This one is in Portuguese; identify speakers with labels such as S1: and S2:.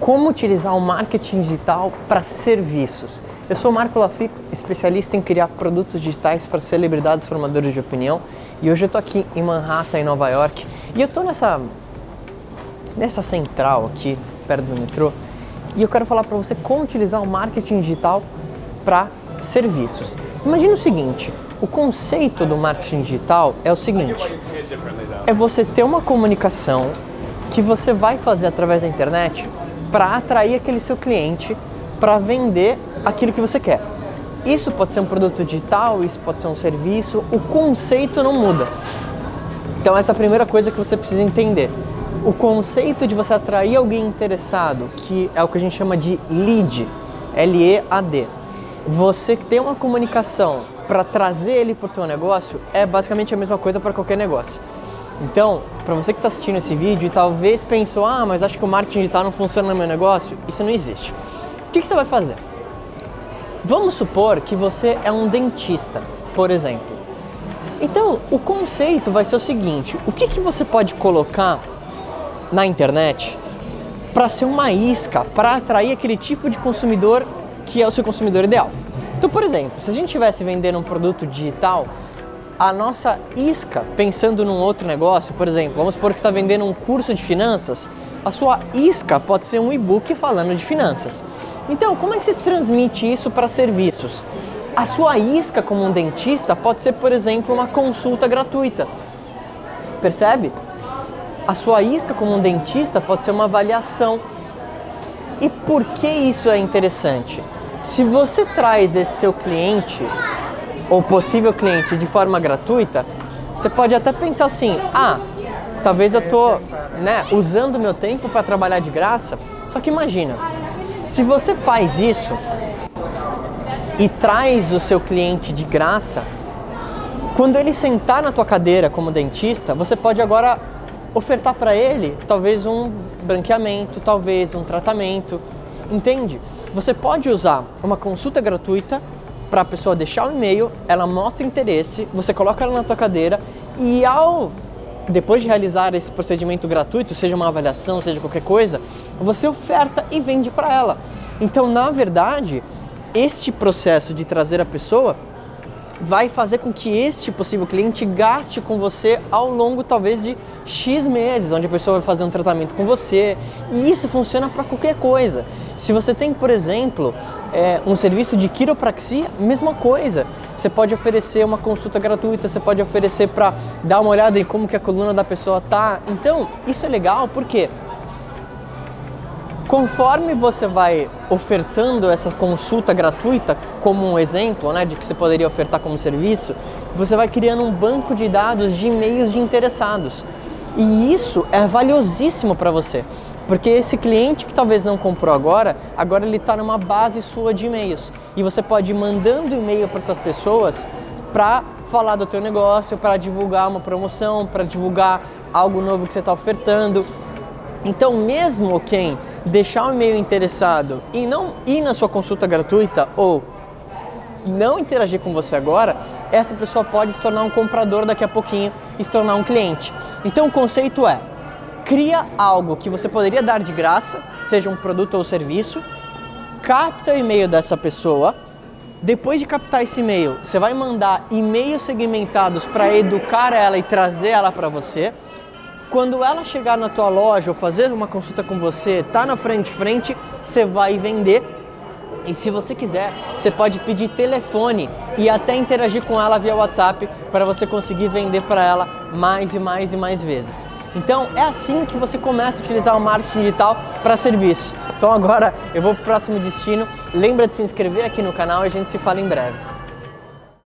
S1: como utilizar o marketing digital para serviços. Eu sou Marco Lafico, especialista em criar produtos digitais para celebridades formadores de opinião, e hoje eu estou aqui em Manhattan, em Nova York, e eu estou nessa nessa central aqui perto do metrô, e eu quero falar para você como utilizar o marketing digital para serviços. Imagina o seguinte, o conceito do marketing digital é o seguinte: é você ter uma comunicação que você vai fazer através da internet para atrair aquele seu cliente para vender aquilo que você quer. Isso pode ser um produto digital, isso pode ser um serviço, o conceito não muda. Então essa é a primeira coisa que você precisa entender. O conceito de você atrair alguém interessado, que é o que a gente chama de lead, L-E-A-D. Você ter uma comunicação para trazer ele para o teu negócio é basicamente a mesma coisa para qualquer negócio. Então, para você que está assistindo esse vídeo e talvez pensou, ah, mas acho que o marketing digital não funciona no meu negócio, isso não existe. O que, que você vai fazer? Vamos supor que você é um dentista, por exemplo. Então, o conceito vai ser o seguinte: o que, que você pode colocar na internet para ser uma isca, para atrair aquele tipo de consumidor que é o seu consumidor ideal? Então, por exemplo, se a gente estivesse vendendo um produto digital, a nossa isca, pensando num outro negócio, por exemplo, vamos supor que está vendendo um curso de finanças, a sua isca pode ser um e-book falando de finanças. Então, como é que se transmite isso para serviços? A sua isca como um dentista pode ser, por exemplo, uma consulta gratuita. Percebe? A sua isca como um dentista pode ser uma avaliação. E por que isso é interessante? Se você traz esse seu cliente ou possível cliente de forma gratuita, você pode até pensar assim: ah, talvez eu tô, né, usando meu tempo para trabalhar de graça. Só que imagina, se você faz isso e traz o seu cliente de graça, quando ele sentar na tua cadeira como dentista, você pode agora ofertar para ele talvez um branqueamento, talvez um tratamento, entende? Você pode usar uma consulta gratuita para a pessoa deixar o e-mail, ela mostra interesse, você coloca ela na tua cadeira e ao depois de realizar esse procedimento gratuito, seja uma avaliação, seja qualquer coisa, você oferta e vende para ela. Então, na verdade, este processo de trazer a pessoa vai fazer com que este possível cliente gaste com você ao longo talvez de X meses, onde a pessoa vai fazer um tratamento com você. E isso funciona para qualquer coisa. Se você tem, por exemplo, é, um serviço de quiropraxia, mesma coisa. Você pode oferecer uma consulta gratuita, você pode oferecer para dar uma olhada em como que a coluna da pessoa tá. Então, isso é legal porque conforme você vai ofertando essa consulta gratuita como um exemplo, né, de que você poderia ofertar como serviço, você vai criando um banco de dados de e-mails de interessados. E isso é valiosíssimo para você. Porque esse cliente que talvez não comprou agora, agora ele está numa base sua de e-mails. E você pode ir mandando e-mail para essas pessoas para falar do teu negócio, para divulgar uma promoção, para divulgar algo novo que você está ofertando. Então, mesmo quem deixar o e-mail interessado e não ir na sua consulta gratuita ou não interagir com você agora, essa pessoa pode se tornar um comprador daqui a pouquinho e se tornar um cliente. Então, o conceito é cria algo que você poderia dar de graça, seja um produto ou serviço, capta o e-mail dessa pessoa. Depois de captar esse e-mail, você vai mandar e-mails segmentados para educar ela e trazer ela para você. Quando ela chegar na tua loja ou fazer uma consulta com você, tá na frente frente, você vai vender. E se você quiser, você pode pedir telefone e até interagir com ela via WhatsApp para você conseguir vender para ela mais e mais e mais vezes. Então é assim que você começa a utilizar o marketing digital para serviço. Então agora eu vou para o próximo destino. Lembra de se inscrever aqui no canal e a gente se fala em breve.